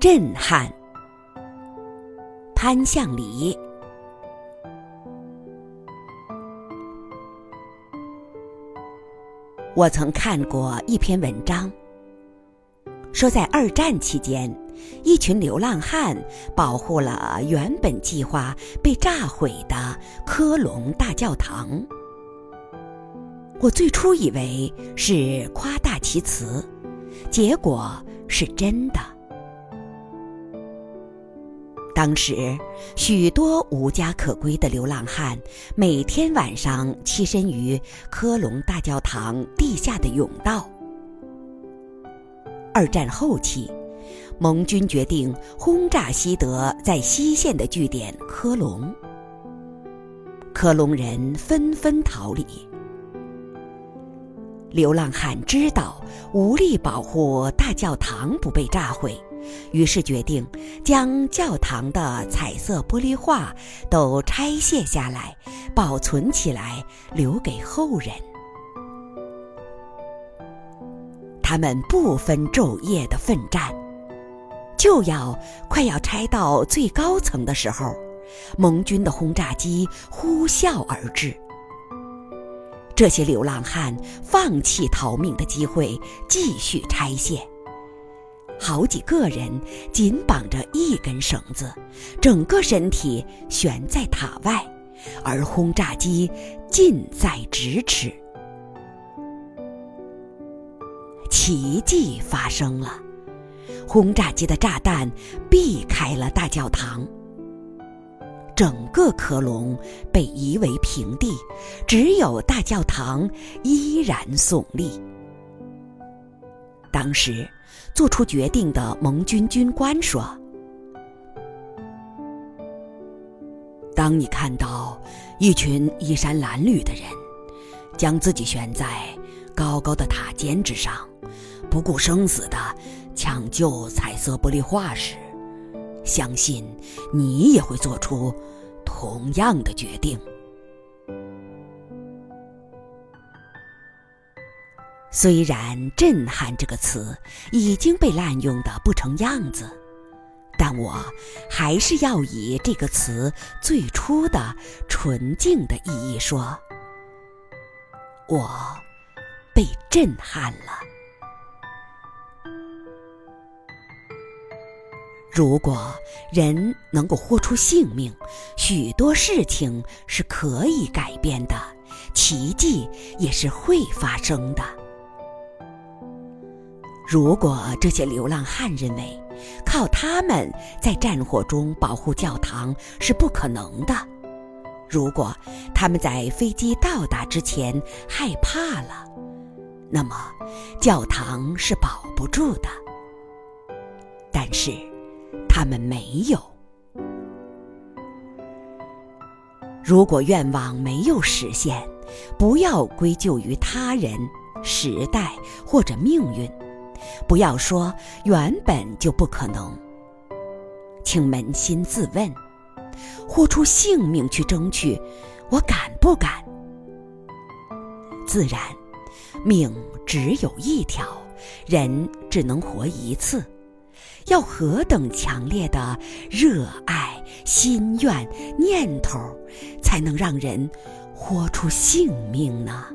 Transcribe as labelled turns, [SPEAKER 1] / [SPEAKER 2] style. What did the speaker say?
[SPEAKER 1] 震撼。潘向礼。我曾看过一篇文章，说在二战期间，一群流浪汉保护了原本计划被炸毁的科隆大教堂。我最初以为是夸大其词，结果是真的。当时，许多无家可归的流浪汉每天晚上栖身于科隆大教堂地下的甬道。二战后期，盟军决定轰炸西德在西线的据点科隆，科隆人纷纷逃离。流浪汉知道无力保护大教堂不被炸毁。于是决定将教堂的彩色玻璃画都拆卸下来，保存起来，留给后人。他们不分昼夜的奋战，就要快要拆到最高层的时候，盟军的轰炸机呼啸而至。这些流浪汉放弃逃命的机会，继续拆卸。好几个人紧绑着一根绳子，整个身体悬在塔外，而轰炸机近在咫尺。奇迹发生了，轰炸机的炸弹避开了大教堂，整个科隆被夷为平地，只有大教堂依然耸立。当时，做出决定的盟军军官说：“当你看到一群衣衫褴褛的人将自己悬在高高的塔尖之上，不顾生死的抢救彩色玻璃画时，相信你也会做出同样的决定。”虽然“震撼”这个词已经被滥用的不成样子，但我还是要以这个词最初的纯净的意义说：我被震撼了。如果人能够豁出性命，许多事情是可以改变的，奇迹也是会发生的。如果这些流浪汉认为靠他们在战火中保护教堂是不可能的，如果他们在飞机到达之前害怕了，那么教堂是保不住的。但是他们没有。如果愿望没有实现，不要归咎于他人、时代或者命运。不要说原本就不可能，请扪心自问：豁出性命去争取，我敢不敢？自然，命只有一条，人只能活一次，要何等强烈的热爱、心愿、念头，才能让人豁出性命呢？